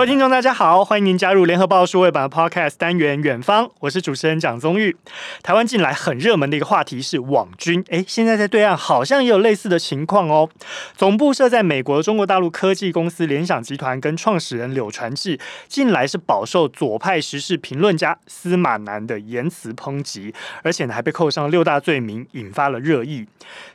各位听众，大家好，欢迎您加入联合报数位版的 Podcast 单元《远方》，我是主持人蒋宗玉。台湾近来很热门的一个话题是网军，诶，现在在对岸好像也有类似的情况哦。总部设在美国的中国大陆科技公司联想集团跟创始人柳传志，近来是饱受左派时事评论家司马南的言辞抨击，而且呢还被扣上六大罪名，引发了热议。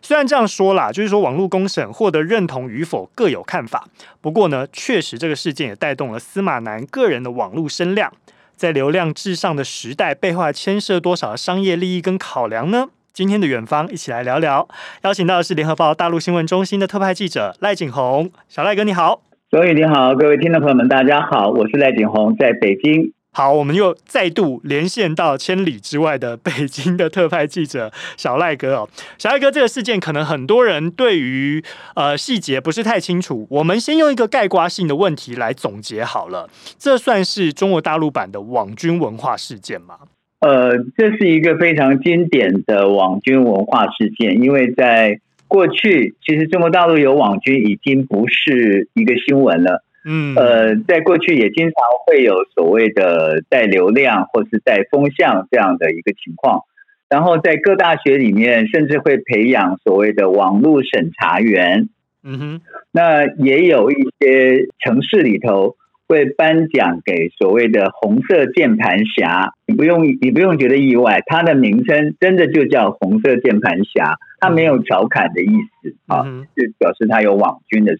虽然这样说啦，就是说网络公审获得认同与否各有看法，不过呢，确实这个事件也带动了。了司马南个人的网络声量，在流量至上的时代，背后还牵涉多少商业利益跟考量呢？今天的远方一起来聊聊，邀请到的是联合报大陆新闻中心的特派记者赖景红，小赖哥你好，所以你好，各位听众朋友们，大家好，我是赖景红，在北京。好，我们又再度连线到千里之外的北京的特派记者小赖哥哦。小赖哥，这个事件可能很多人对于呃细节不是太清楚，我们先用一个概括性的问题来总结好了。这算是中国大陆版的网军文化事件吗？呃，这是一个非常经典的网军文化事件，因为在过去，其实中国大陆有网军已经不是一个新闻了。嗯，呃，在过去也经常会有所谓的带流量或是带风向这样的一个情况，然后在各大学里面甚至会培养所谓的网络审查员。嗯哼，那也有一些城市里头会颁奖给所谓的红色键盘侠，你不用你不用觉得意外，它的名称真的就叫红色键盘侠，它没有调侃的意思啊，就表示它有网军的。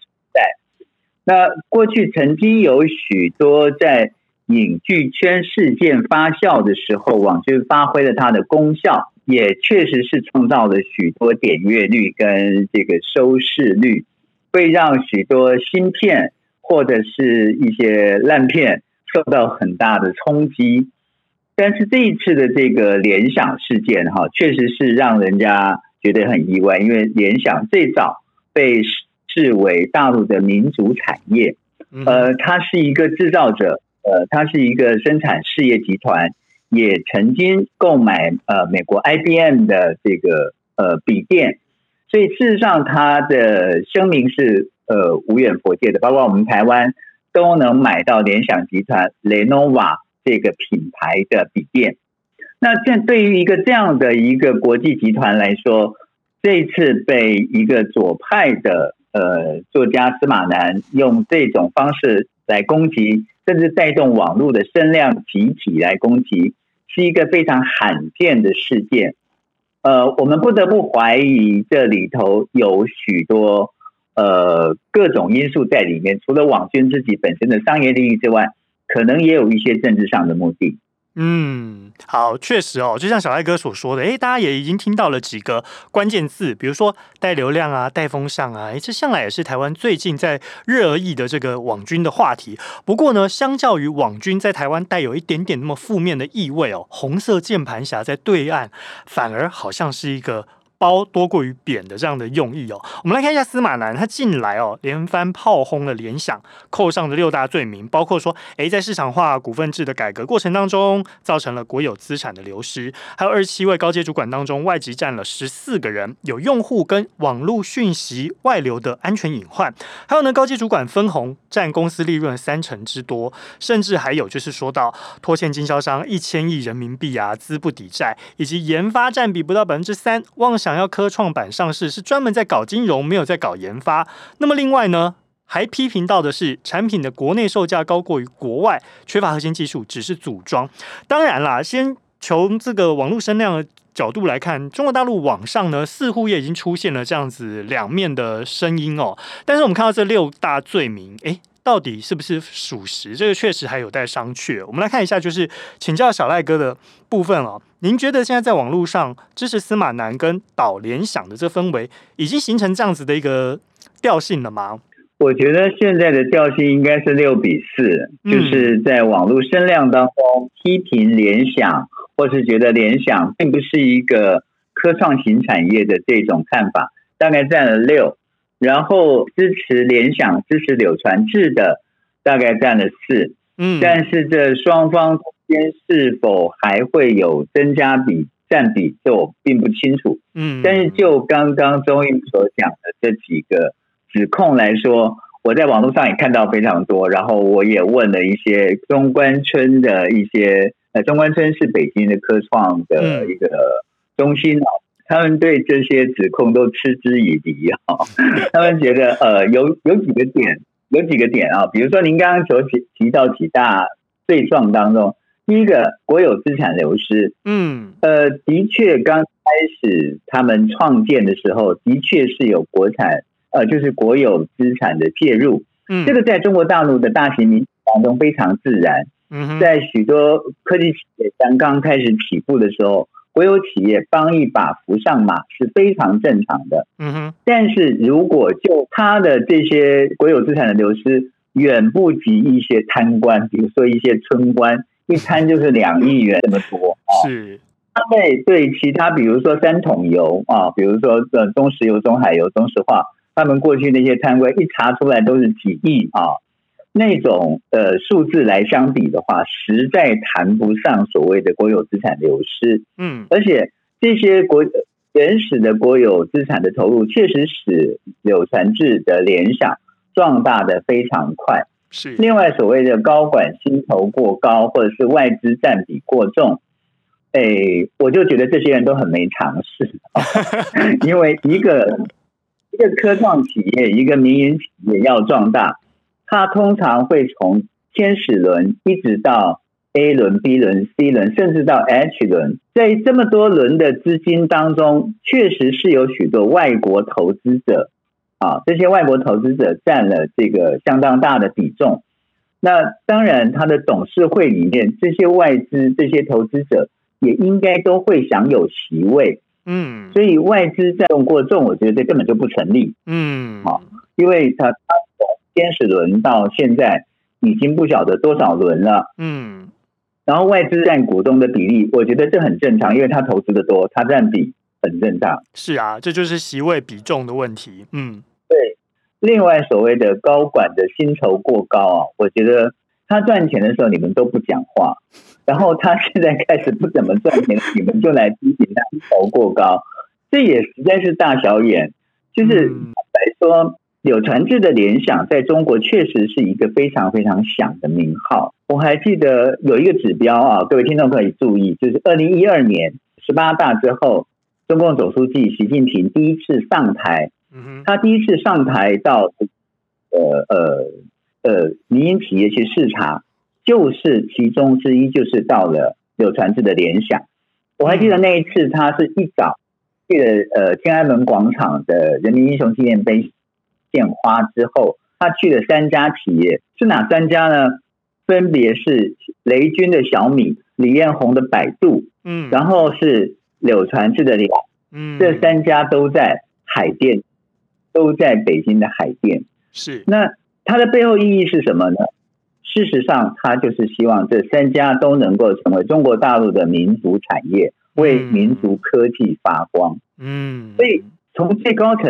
那过去曾经有许多在影剧圈事件发酵的时候，网剧发挥了它的功效，也确实是创造了许多点阅率跟这个收视率，会让许多新片或者是一些烂片受到很大的冲击。但是这一次的这个联想事件，哈，确实是让人家觉得很意外，因为联想最早被。视为大陆的民族产业，呃，它是一个制造者，呃，它是一个生产事业集团，也曾经购买呃美国 IBM 的这个呃笔电，所以事实上它的声明是呃无远佛界的，包括我们台湾都能买到联想集团 Lenovo 这个品牌的笔电。那这对于一个这样的一个国际集团来说，这一次被一个左派的。呃，作家司马南用这种方式来攻击，甚至带动网络的声量集体来攻击，是一个非常罕见的事件。呃，我们不得不怀疑这里头有许多呃各种因素在里面，除了网军自己本身的商业利益之外，可能也有一些政治上的目的。嗯，好，确实哦，就像小赖哥所说的，诶，大家也已经听到了几个关键字，比如说带流量啊、带风向啊，诶，这向来也是台湾最近在热议的这个网军的话题。不过呢，相较于网军在台湾带有一点点那么负面的意味哦，红色键盘侠在对岸反而好像是一个。褒多过于贬的这样的用意哦，我们来看一下司马南他近来哦连番炮轰了联想，扣上的六大罪名，包括说，诶，在市场化股份制的改革过程当中，造成了国有资产的流失，还有二十七位高阶主管当中，外籍占了十四个人，有用户跟网络讯息外流的安全隐患，还有呢，高阶主管分红占公司利润三成之多，甚至还有就是说到拖欠经销商一千亿人民币啊，资不抵债，以及研发占比不到百分之三，妄想想要科创板上市是专门在搞金融，没有在搞研发。那么另外呢，还批评到的是产品的国内售价高过于国外，缺乏核心技术，只是组装。当然啦，先从这个网络声量的角度来看，中国大陆网上呢似乎也已经出现了这样子两面的声音哦。但是我们看到这六大罪名，诶。到底是不是属实？这个确实还有待商榷。我们来看一下，就是请教小赖哥的部分哦。您觉得现在在网络上支持司马南跟倒联想的这氛围，已经形成这样子的一个调性了吗？我觉得现在的调性应该是六比四，就是在网络声量当中批评联想，或是觉得联想并不是一个科创型产业的这种看法，大概占了六。然后支持联想、支持柳传志的大概占了四，嗯，但是这双方之间是否还会有增加比占比，这我并不清楚，嗯。但是就刚刚宗玉所讲的这几个指控来说，我在网络上也看到非常多，然后我也问了一些中关村的一些，呃，中关村是北京的科创的一个中心啊，他们对这些指控都嗤之以鼻啊，他们觉得呃有有几个点，有几个点啊，比如说您刚刚所提提到几大罪状当中，第一个国有资产流失，嗯，呃，的确刚开始他们创建的时候，的确是有国产。呃，就是国有资产的介入，嗯，这个在中国大陆的大型民企当中非常自然。嗯，在许多科技企业刚刚开始起步的时候，国有企业帮一把扶上马是非常正常的。嗯哼，但是如果就他的这些国有资产的流失，远不及一些贪官，比如说一些村官，一贪就是两亿元这么多啊。是，他会对其他，比如说三桶油啊，比如说呃中石油、中海油、中石化。他们过去那些贪官一查出来都是几亿啊，那种呃数字来相比的话，实在谈不上所谓的国有资产流失。嗯，而且这些国原始的国有资产的投入，确实使柳传志的联想壮大的非常快。是，另外所谓的高管薪酬过高，或者是外资占比过重，哎，我就觉得这些人都很没常识，因为一个。一个科创企业，一个民营企业要壮大，它通常会从天使轮一直到 A 轮、B 轮、C 轮，甚至到 H 轮。在这么多轮的资金当中，确实是有许多外国投资者啊，这些外国投资者占了这个相当大的比重。那当然，他的董事会里面这些外资、这些投资者也应该都会享有席位。嗯，所以外资占用过重，我觉得这根本就不成立。嗯，好，因为他天使轮到现在已经不晓得多少轮了。嗯，然后外资占股东的比例，我觉得这很正常，因为他投资的多，他占比很正常。是啊，这就是席位比重的问题。嗯，对。另外，所谓的高管的薪酬过高啊，我觉得他赚钱的时候你们都不讲话。然后他现在开始不怎么赚钱，你们就来批评他薪酬过高，这也实在是大小眼。就是白说，柳传志的联想在中国确实是一个非常非常响的名号。我还记得有一个指标啊，各位听众可以注意，就是二零一二年十八大之后，中共总书记习近平第一次上台，他第一次上台到呃呃呃民营企业去视察。就是其中之一，就是到了柳传志的联想。我还记得那一次，他是一早去了呃天安门广场的人民英雄纪念碑献花之后，他去了三家企业，是哪三家呢？分别是雷军的小米、李彦宏的百度，嗯，然后是柳传志的联，嗯，这三家都在海淀，都在北京的海淀。是，那它的背后意义是什么呢？事实上，他就是希望这三家都能够成为中国大陆的民族产业，为民族科技发光。嗯，所以从最高层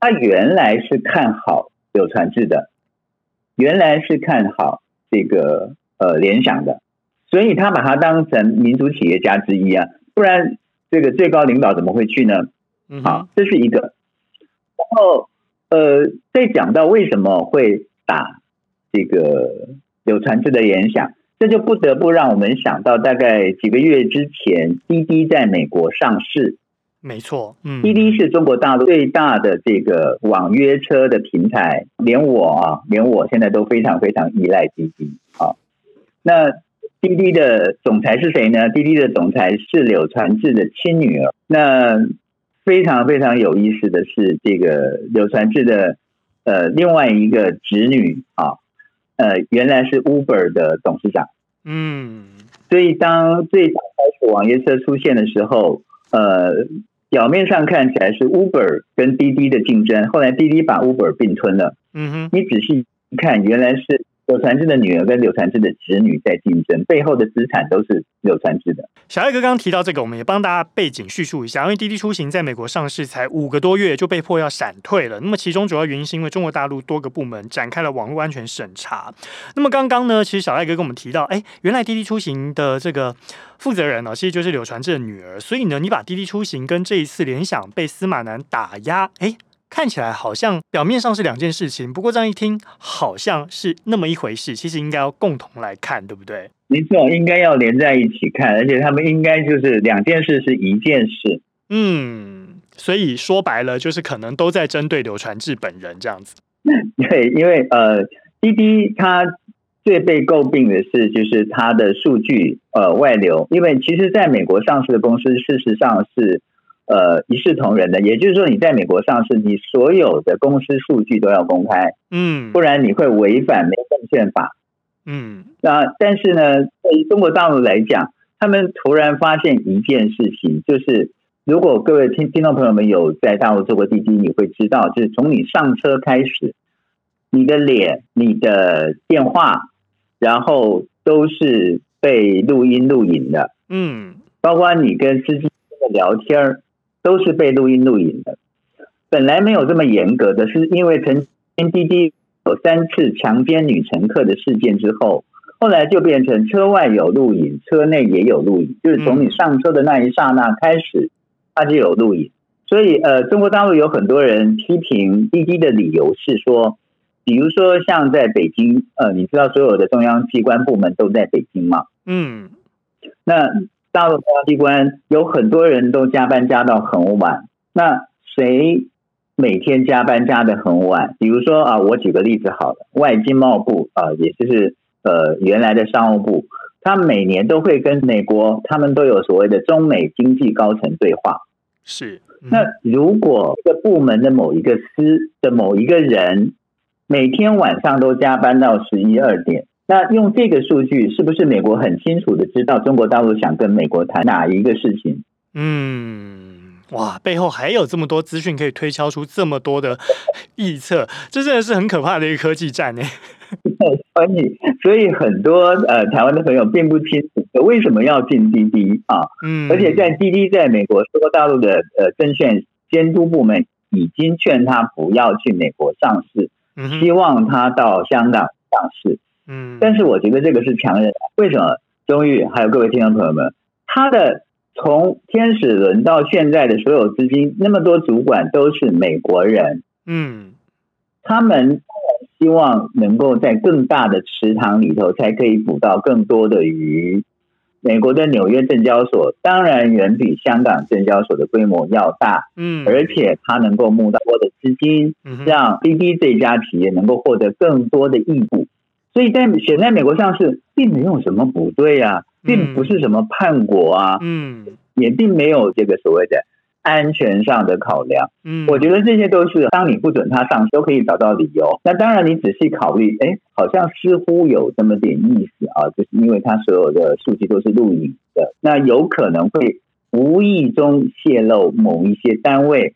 他原来是看好柳传志的，原来是看好这个呃联想的，所以他把他当成民族企业家之一啊，不然这个最高领导怎么会去呢？好，这是一个。然后呃，再讲到为什么会打这个。柳传志的联想，这就不得不让我们想到，大概几个月之前，滴滴在美国上市。没错，嗯，滴滴是中国大陆最大的这个网约车的平台，连我啊，连我现在都非常非常依赖滴滴啊。那滴滴的总裁是谁呢？滴滴的总裁是柳传志的亲女儿。那非常非常有意思的是，这个柳传志的呃另外一个侄女啊。呃，原来是 Uber 的董事长，嗯，所以当最早开始网约车出现的时候，呃，表面上看起来是 Uber 跟滴滴的竞争，后来滴滴把 Uber 并吞了，嗯哼，你仔细一看，原来是。柳传志的女儿跟柳传志的侄女在竞争，背后的资产都是柳传志的。小艾哥刚刚提到这个，我们也帮大家背景叙述一下。因为滴滴出行在美国上市才五个多月就被迫要闪退了，那么其中主要原因是因为中国大陆多个部门展开了网络安全审查。那么刚刚呢，其实小艾哥跟我们提到，哎，原来滴滴出行的这个负责人呢，其实就是柳传志的女儿。所以呢，你把滴滴出行跟这一次联想被司马南打压，哎。看起来好像表面上是两件事情，不过这样一听，好像是那么一回事。其实应该要共同来看，对不对？没错，应该要连在一起看，而且他们应该就是两件事是一件事。嗯，所以说白了，就是可能都在针对柳传志本人这样子。对，因为呃，滴滴它最被诟病的是，就是它的数据呃外流，因为其实在美国上市的公司，事实上是。呃，一视同仁的，也就是说，你在美国上市，你所有的公司数据都要公开，嗯，不然你会违反美证券法，嗯。那但是呢，对于中国大陆来讲，他们突然发现一件事情，就是如果各位听听众朋友们有在大陆做过滴滴，你会知道，就是从你上车开始，你的脸、你的电话，然后都是被录音录影的，嗯，包括你跟司机的聊天都是被录音录影的。本来没有这么严格的，是因为曾经滴滴有三次强奸女乘客的事件之后，后来就变成车外有录影，车内也有录影，就是从你上车的那一刹那开始，它就有录影。所以，呃，中国大陆有很多人批评滴滴的理由是说，比如说像在北京，呃，你知道所有的中央机关部门都在北京吗？嗯，那。大陆公安机关有很多人都加班加到很晚，那谁每天加班加的很晚？比如说啊，我举个例子好了，外经贸部啊，也就是呃原来的商务部，他每年都会跟美国，他们都有所谓的中美经济高层对话。是，嗯、那如果这个部门的某一个司的某一个人每天晚上都加班到十一二点。那用这个数据，是不是美国很清楚的知道中国大陆想跟美国谈哪一个事情？嗯，哇，背后还有这么多资讯可以推敲出这么多的 预测，这真的是很可怕的一个科技战呢。所以，所以很多呃台湾的朋友并不清楚为什么要进滴滴啊。嗯，而且在滴滴在美国中国大陆的呃证券监督部门已经劝他不要去美国上市，希望他到香港上市。嗯，但是我觉得这个是强人。为什么？中裕还有各位听众朋友们，他的从天使轮到现在的所有资金，那么多主管都是美国人。嗯，他们希望能够在更大的池塘里头，才可以捕到更多的鱼。美国的纽约证交所当然远比香港证交所的规模要大。嗯，而且它能够募到多的资金，让滴滴这家企业能够获得更多的益补。所以在选在美国上市，并没有什么不对啊，并不是什么叛国啊，嗯，也并没有这个所谓的安全上的考量，嗯，我觉得这些都是当你不准他上市，都可以找到理由。那当然，你仔细考虑，哎，好像似乎有这么点意思啊，就是因为他所有的数据都是录影的，那有可能会无意中泄露某一些单位。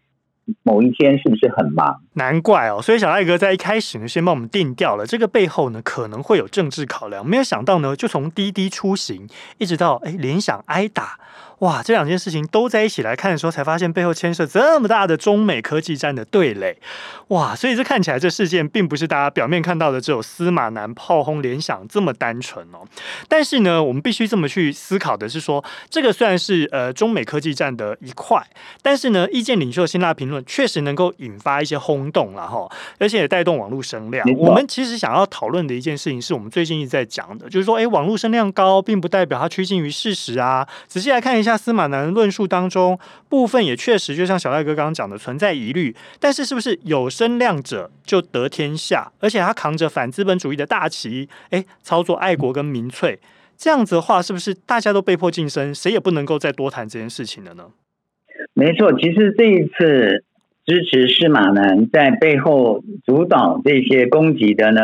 某一天是不是很忙？难怪哦，所以小赖哥在一开始呢，先帮我们定调了这个背后呢，可能会有政治考量。没有想到呢，就从滴滴出行一直到哎联想挨打。哇，这两件事情都在一起来看的时候，才发现背后牵涉这么大的中美科技战的对垒。哇，所以这看起来这事件并不是大家表面看到的只有司马南炮轰联想这么单纯哦。但是呢，我们必须这么去思考的是说，这个虽然是呃中美科技战的一块，但是呢，意见领袖辛辣评论确实能够引发一些轰动了哈，而且也带动网络声量。我们其实想要讨论的一件事情，是我们最近一直在讲的，就是说，哎，网络声量高，并不代表它趋近于事实啊。仔细来看一下。司马南论述当中，部分也确实就像小赖哥刚刚讲的，存在疑虑。但是，是不是有声量者就得天下？而且他扛着反资本主义的大旗，诶，操作爱国跟民粹，这样子的话，是不是大家都被迫晋升？谁也不能够再多谈这件事情了呢？没错，其实这一次支持司马南在背后主导这些攻击的呢？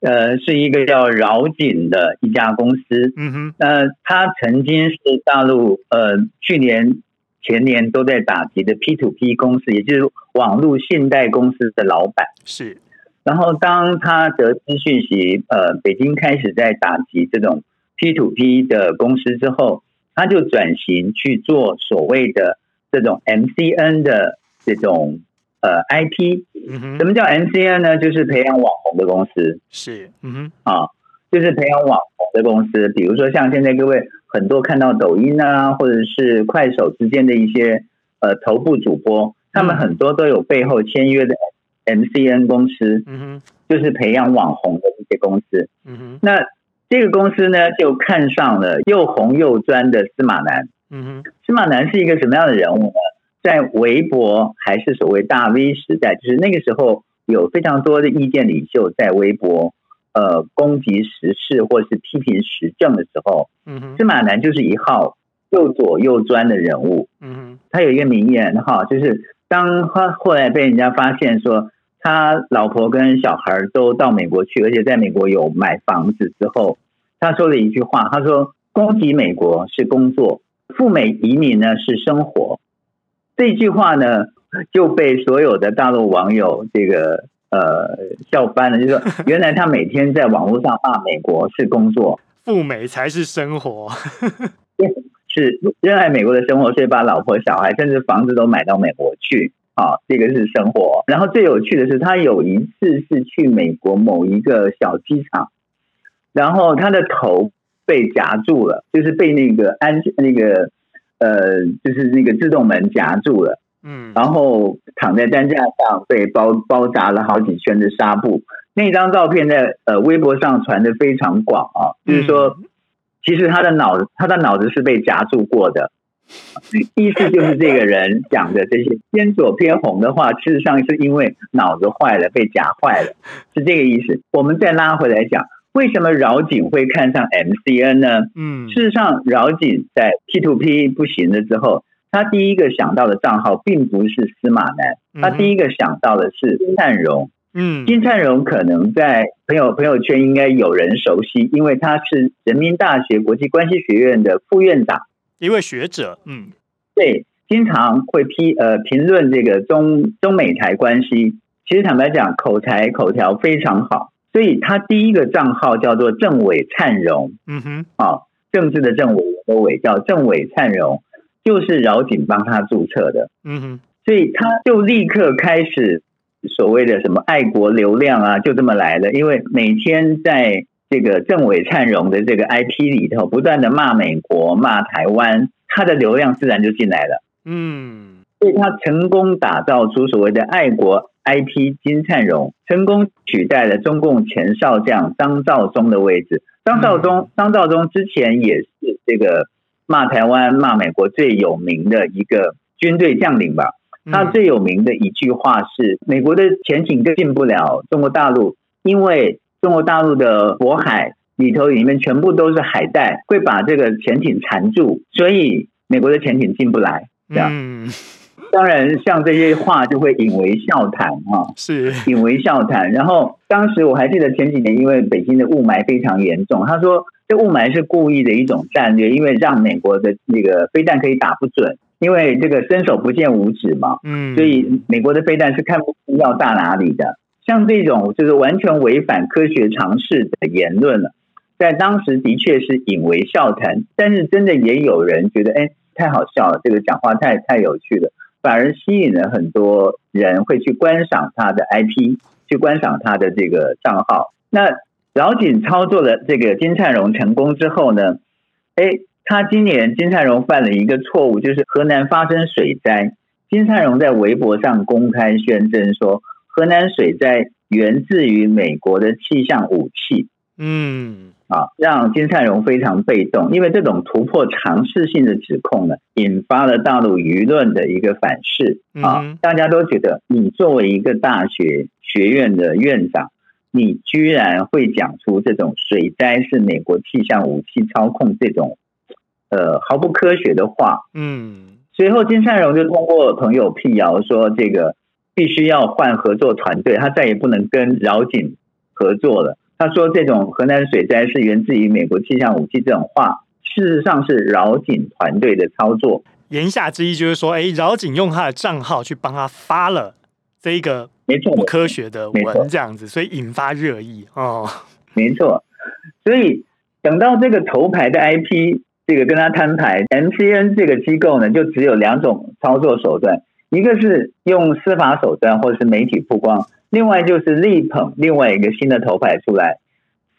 呃，是一个叫饶锦的一家公司。嗯哼，呃，他曾经是大陆呃去年前年都在打击的 P to P 公司，也就是网络信贷公司的老板。是，然后当他得知讯息，呃，北京开始在打击这种 P to P 的公司之后，他就转型去做所谓的这种 MCN 的这种。呃，IP，什么叫 MCN 呢？就是培养网红的公司，是，嗯哼，啊，就是培养网红的公司。比如说，像现在各位很多看到抖音啊，或者是快手之间的一些呃头部主播，他们很多都有背后签约的 MCN 公司，嗯哼，就是培养网红的一些公司，嗯哼。那这个公司呢，就看上了又红又专的司马南，嗯哼。司马南是一个什么样的人物呢？在微博还是所谓大 V 时代，就是那个时候有非常多的意见领袖在微博呃攻击时事或是批评时政的时候，嗯，司马南就是一号又左又专的人物，嗯哼。他有一个名言哈，就是当他后来被人家发现说他老婆跟小孩都到美国去，而且在美国有买房子之后，他说了一句话，他说：“攻击美国是工作，赴美移民呢是生活。”这句话呢，就被所有的大陆网友这个呃笑翻了，就是说，原来他每天在网络上骂美国是工作，赴美才是生活，是热爱美国的生活，所以把老婆、小孩甚至房子都买到美国去啊，这个是生活。然后最有趣的是，他有一次是去美国某一个小机场，然后他的头被夹住了，就是被那个安那个。呃，就是那个自动门夹住了，嗯，然后躺在担架上被包包扎了好几圈的纱布。那张照片在呃微博上传的非常广啊，就是说，其实他的脑子他的脑子是被夹住过的，意思就是这个人讲的这些偏左偏红的话，事实上是因为脑子坏了被夹坏了，是这个意思。我们再拉回来讲。为什么饶景会看上 MCN 呢？嗯，事实上，饶景在 P to P 不行了之后，他第一个想到的账号并不是司马南，他第一个想到的是金灿荣。嗯，金灿荣可能在朋友朋友圈应该有人熟悉，因为他是人民大学国际关系学院的副院长，一位学者。嗯，对，经常会批呃评论这个中中美台关系。其实坦白讲，口才口条非常好。所以他第一个账号叫做郑伟灿荣，嗯哼，啊，政治的政委的伟叫郑伟灿荣，就是饶景帮他注册的，嗯哼，所以他就立刻开始所谓的什么爱国流量啊，就这么来了。因为每天在这个郑伟灿荣的这个 IP 里头不断的骂美国、骂台湾，他的流量自然就进来了，嗯，所以他成功打造出所谓的爱国。IP 金灿荣成功取代了中共前少将张召忠的位置。张召忠，张召忠之前也是这个骂台湾、骂美国最有名的一个军队将领吧。他最有名的一句话是：美国的潜艇更进不了中国大陆，因为中国大陆的渤海里头里面全部都是海带，会把这个潜艇缠住，所以美国的潜艇进不来。这样。当然，像这些话就会引为笑谈啊，是引为笑谈。然后当时我还记得前几年，因为北京的雾霾非常严重，他说这雾霾是故意的一种战略，因为让美国的那个飞弹可以打不准，因为这个伸手不见五指嘛，嗯，所以美国的飞弹是看不出要大哪里的。像这种就是完全违反科学常识的言论了，在当时的确是引为笑谈，但是真的也有人觉得，哎，太好笑了，这个讲话太太有趣了。反而吸引了很多人会去观赏他的 IP，去观赏他的这个账号。那老井操作了这个金灿荣成功之后呢，哎，他今年金灿荣犯了一个错误，就是河南发生水灾，金灿荣在微博上公开宣称说，河南水灾源自于美国的气象武器。嗯。啊，让金灿荣非常被动，因为这种突破尝试性的指控呢，引发了大陆舆论的一个反噬啊！大家都觉得，你作为一个大学学院的院长，你居然会讲出这种水灾是美国气象武器操控这种呃毫不科学的话。嗯，随后金灿荣就通过朋友辟谣说，这个必须要换合作团队，他再也不能跟饶景合作了。他说：“这种河南水灾是源自于美国气象武器，这种话事实上是饶景团队的操作。言下之意就是说，哎，饶景用他的账号去帮他发了这一个没错不科学的文，这样子，所以引发热议哦。没错，所以等到这个头牌的 IP 这个跟他摊牌，MCN 这个机构呢，就只有两种操作手段，一个是用司法手段，或者是媒体曝光。”另外就是力捧另外一个新的头牌出来，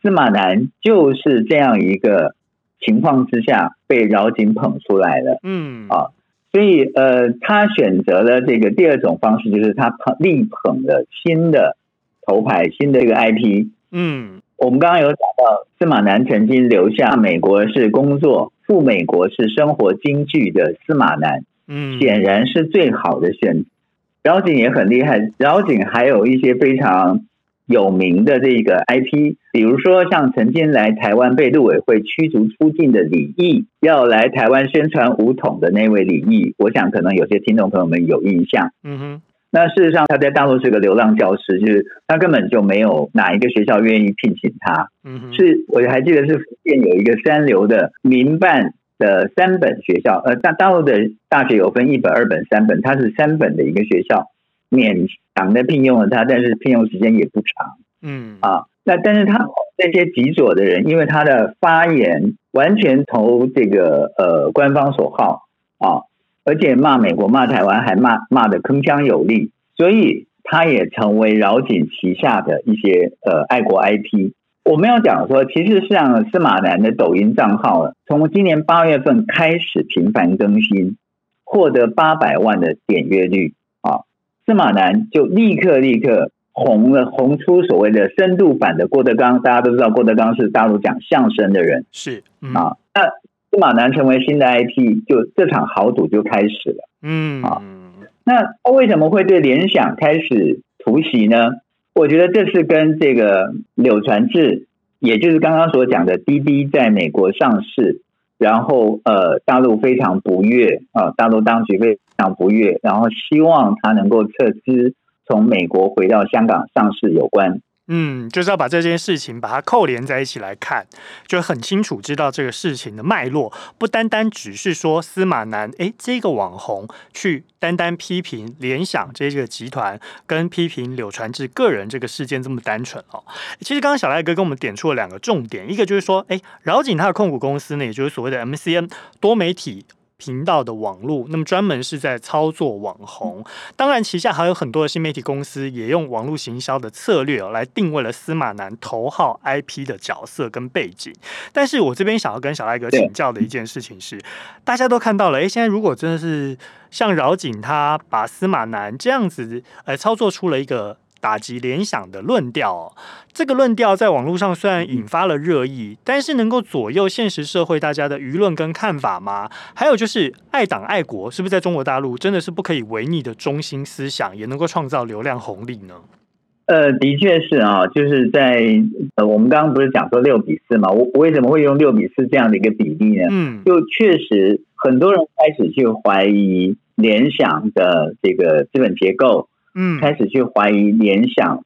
司马南就是这样一个情况之下被饶景捧出来的。嗯啊，所以呃，他选择了这个第二种方式，就是他捧力捧的新的头牌，新的这个 IP。嗯，我们刚刚有讲到，司马南曾经留下美国是工作，赴美国是生活金句的司马南，嗯，显然是最好的选择。饶景也很厉害，饶景还有一些非常。有名的这个 IP，比如说像曾经来台湾被陆委会驱逐出境的李毅，要来台湾宣传武统的那位李毅，我想可能有些听众朋友们有印象。嗯哼，那事实上他在大陆是个流浪教师，就是他根本就没有哪一个学校愿意聘请他。嗯哼，是我还记得是福建有一个三流的民办的三本学校，呃，大大陆的大学有分一本、二本、三本，它是三本的一个学校。勉强的聘用了他，但是聘用时间也不长。嗯啊，那但是他那些极左的人，因为他的发言完全投这个呃官方所好啊，而且骂美国、骂台湾，还骂骂的铿锵有力，所以他也成为饶锦旗下的一些呃爱国 IP。我们要讲说，其实像司马南的抖音账号，从今年八月份开始频繁更新，获得八百万的点阅率啊。司马南就立刻立刻红了，红出所谓的深度版的郭德纲。大家都知道郭德纲是大陆讲相声的人，是、嗯、啊。那司马南成为新的 IP，就这场豪赌就开始了。嗯啊，那他为什么会对联想开始突袭呢？我觉得这是跟这个柳传志，也就是刚刚所讲的滴滴在美国上市。然后，呃，大陆非常不悦啊，大陆当局非常不悦，然后希望他能够撤资，从美国回到香港上市有关。嗯，就是要把这件事情把它扣连在一起来看，就很清楚知道这个事情的脉络，不单单只是说司马南诶，这个网红去单单批评联想这个集团，跟批评柳传志个人这个事件这么单纯哦。其实刚刚小赖哥跟我们点出了两个重点，一个就是说，诶，饶景他的控股公司呢，也就是所谓的 MCN 多媒体。频道的网络，那么专门是在操作网红，当然旗下还有很多的新媒体公司也用网络行销的策略来定位了司马南头号 IP 的角色跟背景。但是我这边想要跟小赖哥请教的一件事情是，大家都看到了，诶，现在如果真的是像饶景他把司马南这样子，呃，操作出了一个。打击联想的论调，哦，这个论调在网络上虽然引发了热议，但是能够左右现实社会大家的舆论跟看法吗？还有就是爱党爱国，是不是在中国大陆真的是不可以违逆的中心思想，也能够创造流量红利呢？呃，的确是啊，就是在呃，我们刚刚不是讲说六比四嘛，我我为什么会用六比四这样的一个比例呢？嗯，就确实很多人开始去怀疑联想的这个资本结构。嗯，开始去怀疑联想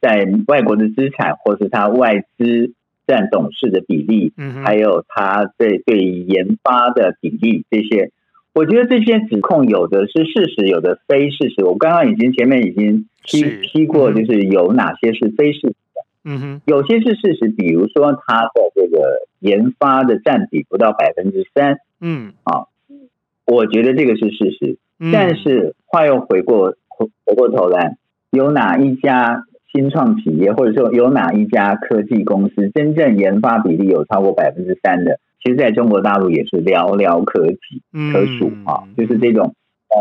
在外国的资产，或是它外资占董事的比例，嗯，还有它对对研发的比例这些，我觉得这些指控有的是事实，有的非事实。我刚刚已经前面已经批批过，就是有哪些是非事实的，嗯哼，有些是事实，比如说它的这个研发的占比不到百分之三，嗯，啊，我觉得这个是事实，但是话又回过。回过头来，有哪一家新创企业，或者说有哪一家科技公司，真正研发比例有超过百分之三的？其实，在中国大陆也是寥寥可几可数啊。就是这种呃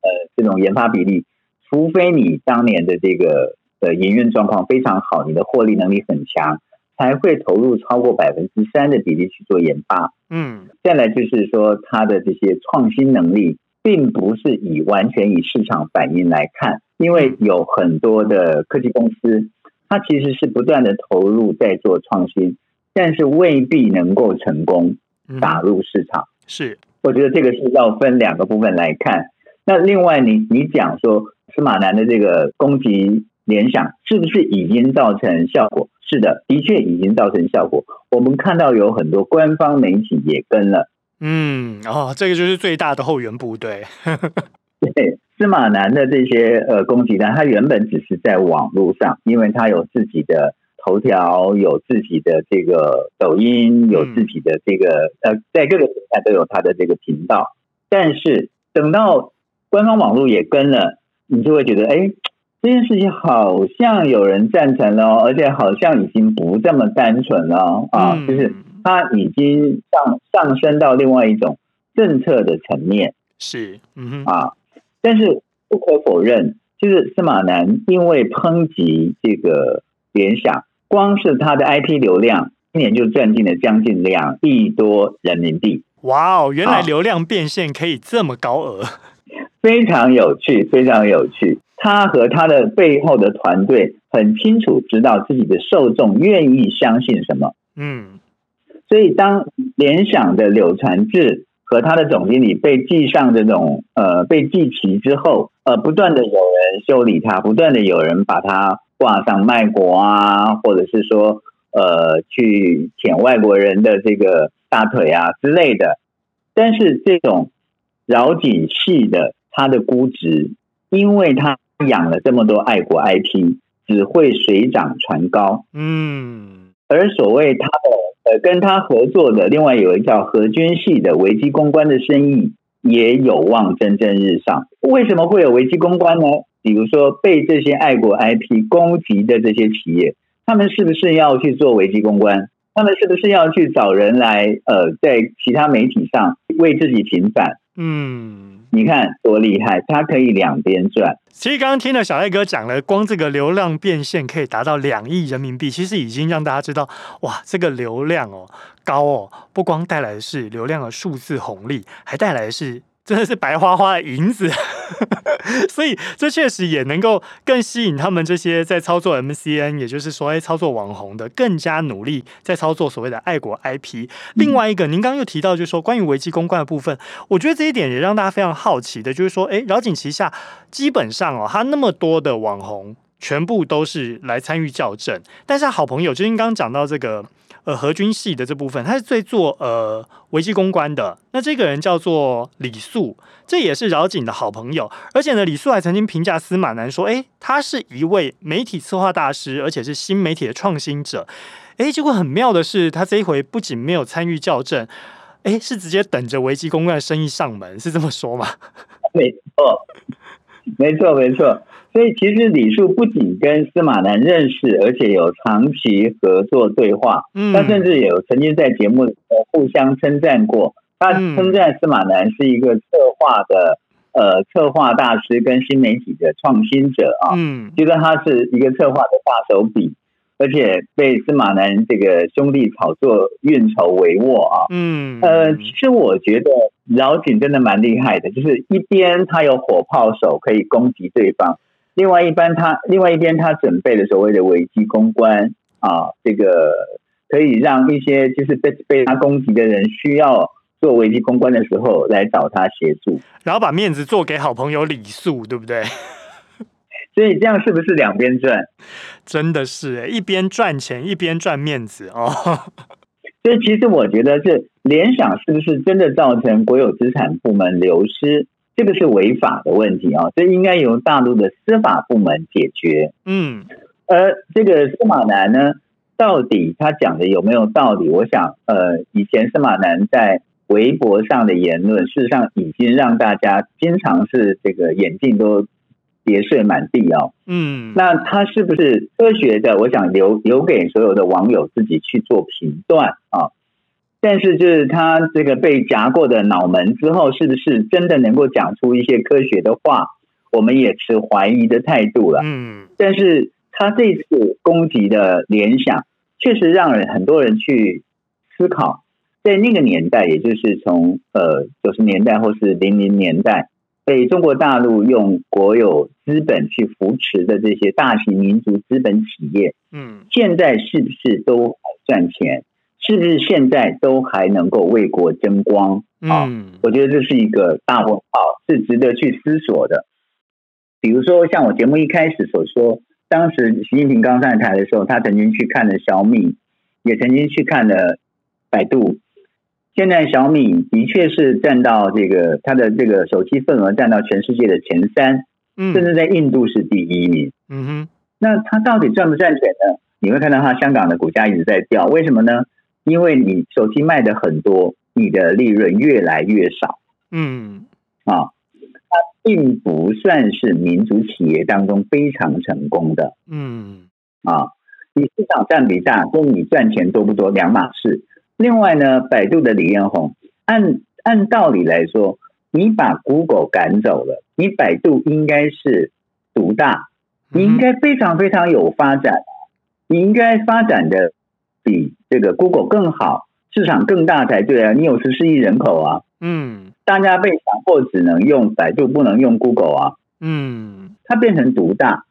呃这种研发比例，除非你当年的这个呃营运状况非常好，你的获利能力很强，才会投入超过百分之三的比例去做研发。嗯，再来就是说，它的这些创新能力。并不是以完全以市场反应来看，因为有很多的科技公司，它其实是不断的投入在做创新，但是未必能够成功打入市场。是，我觉得这个是要分两个部分来看。那另外你，你你讲说司马南的这个攻击联想，是不是已经造成效果？是的，的确已经造成效果。我们看到有很多官方媒体也跟了。嗯，哦，这个就是最大的后援部队。对，司马南的这些呃攻击呢，他原本只是在网络上，因为他有自己的头条，有自己的这个抖音，有自己的这个、嗯、呃，在各个平台都有他的这个频道。但是等到官方网络也跟了，你就会觉得，哎，这件事情好像有人赞成了，而且好像已经不这么单纯了啊，嗯、就是。它已经上上升到另外一种政策的层面，是，嗯哼啊，但是不可否认，就是司马南因为抨击这个联想，光是他的 IP 流量，今年就赚进了将近两亿多人民币。哇哦，原来流量变现可以这么高额，非常有趣，非常有趣。他和他的背后的团队很清楚知道自己的受众愿意相信什么。嗯，所以当联想的柳传志和他的总经理被记上这种呃被记齐之后，呃，不断的有人修理他，不断的有人把他挂上卖国啊，或者是说呃去舔外国人的这个大腿啊之类的。但是这种饶景系的他的估值，因为他。养了这么多爱国 IP，只会水涨船高。嗯，而所谓他的呃跟他合作的另外有一个叫何军系的危机公关的生意，也有望蒸蒸日上。为什么会有危机公关呢？比如说被这些爱国 IP 攻击的这些企业，他们是不是要去做危机公关？他们是不是要去找人来呃在其他媒体上为自己平反？嗯。你看多厉害，它可以两边赚。其实刚刚听了小艾哥讲了，光这个流量变现可以达到两亿人民币，其实已经让大家知道，哇，这个流量哦高哦，不光带来的是流量的数字红利，还带来的是。真的是白花花的银子，所以这确实也能够更吸引他们这些在操作 MCN，也就是说，哎，操作网红的更加努力，在操作所谓的爱国 IP。另外一个，您刚刚又提到，就是说关于危机公关的部分，我觉得这一点也让大家非常好奇的，就是说，哎，饶景旗下基本上哦，他那么多的网红，全部都是来参与校正，但是好朋友，就您刚刚讲到这个。呃，何军系的这部分，他是最做呃危机公关的。那这个人叫做李素，这也是饶景的好朋友。而且呢，李素还曾经评价司马南说：“诶，他是一位媒体策划大师，而且是新媒体的创新者。”诶，结果很妙的是，他这一回不仅没有参与校正，诶，是直接等着危机公关的生意上门，是这么说吗？没错，没错，没错。所以其实李树不仅跟司马南认识，而且有长期合作对话。嗯，他甚至有曾经在节目里互相称赞过。他称赞司马南是一个策划的呃策划大师跟新媒体的创新者啊。嗯，觉得他是一个策划的大手笔，而且被司马南这个兄弟炒作运筹帷幄啊。嗯，呃，其实我觉得饶景真的蛮厉害的，就是一边他有火炮手可以攻击对方。另外一般，他另外一边，他准备的所谓的危机公关啊，这个可以让一些就是被被他攻击的人需要做危机公关的时候来找他协助，然后把面子做给好朋友李素，对不对？所以这样是不是两边赚？真的是诶，一边赚钱一边赚面子哦。所以其实我觉得这联想是不是真的造成国有资产部门流失？这个是违法的问题啊，这应该由大陆的司法部门解决。嗯，而这个司马南呢，到底他讲的有没有道理？我想，呃，以前司马南在微博上的言论，事实上已经让大家经常是这个眼镜都跌碎满地哦。嗯，那他是不是科学的？我想留留给所有的网友自己去做评断啊。但是，就是他这个被夹过的脑门之后，是不是真的能够讲出一些科学的话？我们也持怀疑的态度了。嗯，但是他这次攻击的联想，确实让人很多人去思考，在那个年代，也就是从呃九十年代或是零零年代，被中国大陆用国有资本去扶持的这些大型民族资本企业，嗯，现在是不是都赚钱？是不是现在都还能够为国争光啊？嗯，我觉得这是一个大问号，是值得去思索的。比如说，像我节目一开始所说，当时习近平刚上台的时候，他曾经去看了小米，也曾经去看了百度。现在小米的确是占到这个它的这个手机份额占到全世界的前三，甚至在印度是第一名。嗯哼，那它到底赚不赚钱呢？你会看到它香港的股价一直在掉，为什么呢？因为你手机卖的很多，你的利润越来越少。嗯，啊，它并不算是民族企业当中非常成功的。嗯，啊，你市场占比大，跟你赚钱多不多两码事。另外呢，百度的李彦宏，按按道理来说，你把 Google 赶走了，你百度应该是独大，你应该非常非常有发展，你应该发展的比这个 Google 更好，市场更大才对啊！你有十四亿人口啊，嗯，大家被强迫只能用百度，不能用 Google 啊，嗯，它变成独大，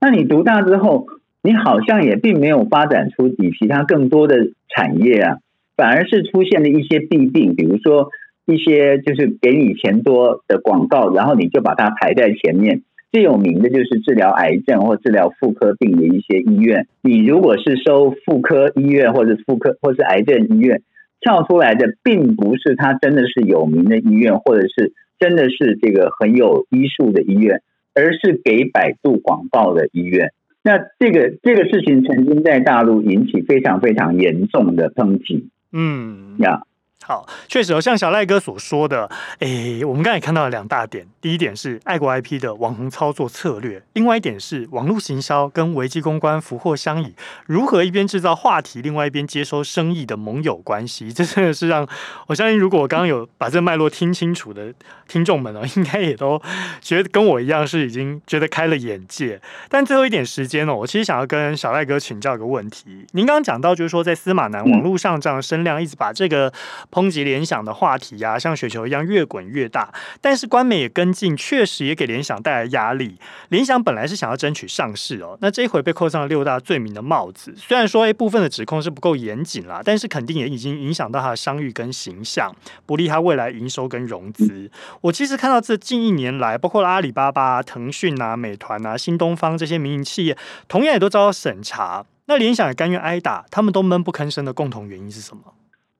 那你独大之后，你好像也并没有发展出比其他更多的产业啊，反而是出现了一些弊病，比如说。一些就是给你钱多的广告，然后你就把它排在前面。最有名的就是治疗癌症或治疗妇科病的一些医院。你如果是收妇科医院或者妇科或是癌症医院，跳出来的并不是它真的是有名的医院，或者是真的是这个很有医术的医院，而是给百度广告的医院。那这个这个事情曾经在大陆引起非常非常严重的抨击。嗯，呀。好，确实哦，像小赖哥所说的，诶，我们刚才看到了两大点。第一点是爱国 IP 的网红操作策略，另外一点是网络行销跟危机公关福祸相倚，如何一边制造话题，另外一边接收生意的盟友关系。这真的是让我相信，如果我刚刚有把这脉络听清楚的听众们哦，应该也都觉得跟我一样是已经觉得开了眼界。但最后一点时间哦，我其实想要跟小赖哥请教一个问题。您刚刚讲到，就是说在司马南网络上这样的声量一直把这个。抨击联想的话题呀、啊，像雪球一样越滚越大。但是官媒也跟进，确实也给联想带来压力。联想本来是想要争取上市哦，那这一回被扣上了六大罪名的帽子。虽然说诶部分的指控是不够严谨啦，但是肯定也已经影响到他的商誉跟形象，不利他未来营收跟融资。我其实看到这近一年来，包括阿里巴巴、腾讯啊、美团啊、新东方这些民营企业，同样也都遭到审查。那联想也甘愿挨打，他们都闷不吭声的共同原因是什么？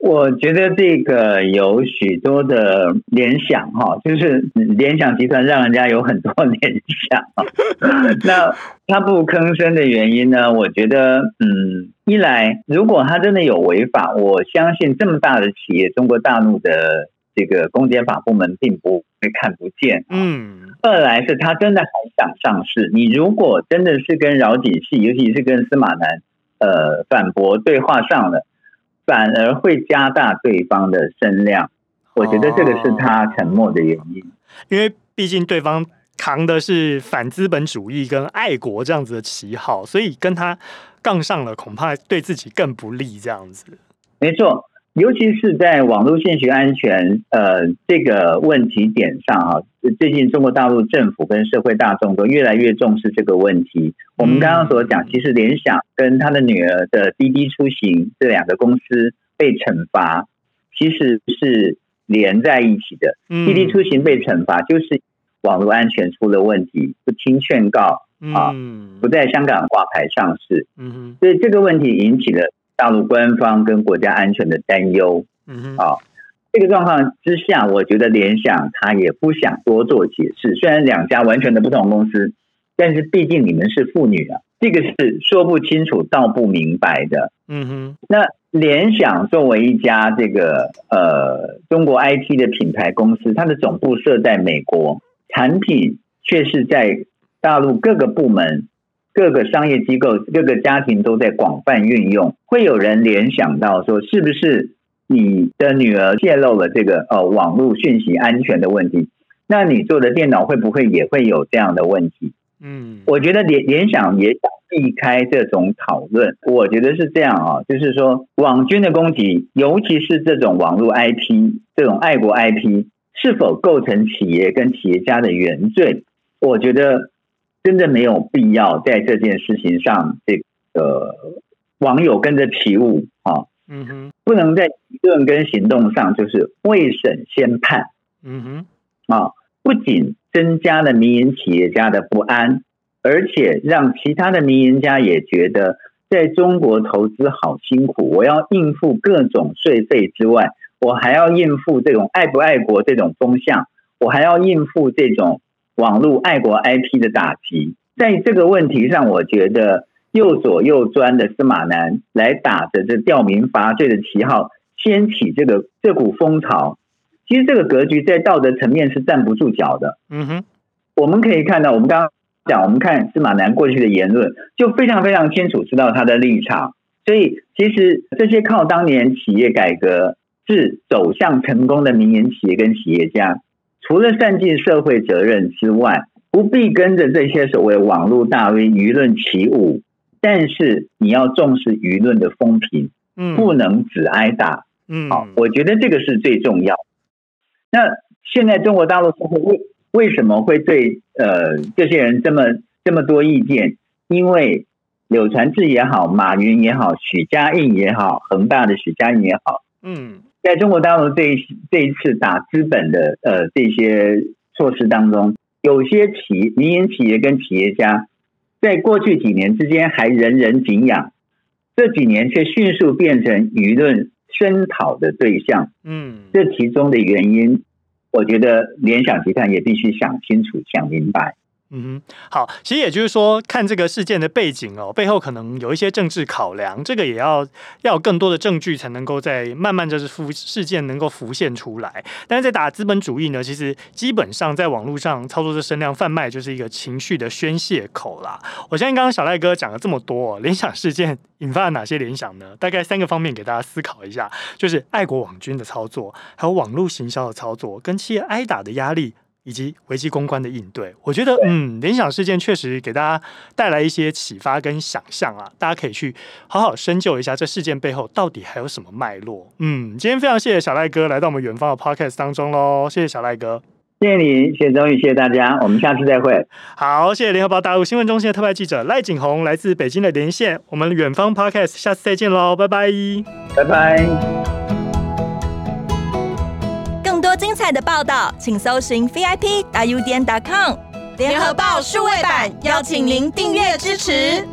我觉得这个有许多的联想哈，就是联想集团让人家有很多联想。那他不吭声的原因呢？我觉得，嗯，一来如果他真的有违法，我相信这么大的企业，中国大陆的这个公检法部门并不会看不见。嗯。二来是他真的还想上市，你如果真的是跟饶景系，尤其是跟司马南，呃，反驳对话上了。反而会加大对方的声量，我觉得这个是他沉默的原因。哦，因为毕竟对方扛的是反资本主义跟爱国这样子的旗号，所以跟他杠上了，恐怕对自己更不利。这样子，没错。尤其是在网络信息安全呃这个问题点上啊，最近中国大陆政府跟社会大众都越来越重视这个问题。我们刚刚所讲，其实联想跟他的女儿的滴滴出行这两个公司被惩罚，其实是连在一起的。滴滴出行被惩罚，就是网络安全出了问题，不听劝告啊，不在香港挂牌上市。嗯所以这个问题引起了。大陆官方跟国家安全的担忧，嗯，啊，这个状况之下，我觉得联想他也不想多做解释。虽然两家完全的不同公司，但是毕竟你们是妇女啊，这个是说不清楚道不明白的。嗯哼，那联想作为一家这个呃中国 IT 的品牌公司，它的总部设在美国，产品却是在大陆各个部门。各个商业机构、各个家庭都在广泛运用，会有人联想到说，是不是你的女儿泄露了这个呃网络讯息安全的问题？那你做的电脑会不会也会有这样的问题？嗯，我觉得联联想也想避开这种讨论。我觉得是这样啊，就是说网军的攻击，尤其是这种网络 IP、这种爱国 IP，是否构成企业跟企业家的原罪？我觉得。真的没有必要在这件事情上，这个网友跟着起舞啊，嗯哼，不能在理论跟行动上就是未审先判，嗯哼，啊，不仅增加了民营企业家的不安，而且让其他的民营家也觉得在中国投资好辛苦，我要应付各种税费之外，我还要应付这种爱不爱国这种风向，我还要应付这种。网络爱国 IP 的打击，在这个问题上，我觉得又左又专的司马南来打着这吊民伐罪的旗号，掀起这个这股风潮。其实这个格局在道德层面是站不住脚的。嗯哼，我们可以看到，我们刚刚讲，我们看司马南过去的言论，就非常非常清楚知道他的立场。所以，其实这些靠当年企业改革是走向成功的民营企业跟企业家。除了善尽社会责任之外，不必跟着这些所谓网络大 V 舆论起舞。但是你要重视舆论的风评，嗯，不能只挨打，嗯，好，我觉得这个是最重要。那现在中国大陆社会为为什么会对呃这些人这么这么多意见？因为柳传志也好，马云也好，许家印也好，恒大的许家印也好，嗯，在中国大陆这一这一次打资本的呃这些措施当中，有些企民营企业跟企业家，在过去几年之间还人人景仰，这几年却迅速变成舆论声讨的对象。嗯，这其中的原因，我觉得联想集团也必须想清楚、想明白。嗯，好，其实也就是说，看这个事件的背景哦，背后可能有一些政治考量，这个也要要有更多的证据才能够在慢慢就是浮事件能够浮现出来。但是在打资本主义呢，其实基本上在网络上操作这声量贩卖就是一个情绪的宣泄口啦。我相信刚刚小赖哥讲了这么多，联想事件引发了哪些联想呢？大概三个方面给大家思考一下，就是爱国网军的操作，还有网络行销的操作，跟企业挨打的压力。以及危机公关的应对，我觉得，嗯，联想事件确实给大家带来一些启发跟想象啊，大家可以去好好深究一下这事件背后到底还有什么脉络。嗯，今天非常谢谢小赖哥来到我们远方的 Podcast 当中喽，谢谢小赖哥，谢谢你，谢谢钟宇，谢谢大家，我们下次再会。好，谢谢联合报大陆新闻中心的特派记者赖景宏来自北京的连线，我们远方 Podcast 下次再见喽，拜拜，拜拜。精彩的报道，请搜寻 VIP 大 U 点 com 联合报数位版，邀请您订阅支持。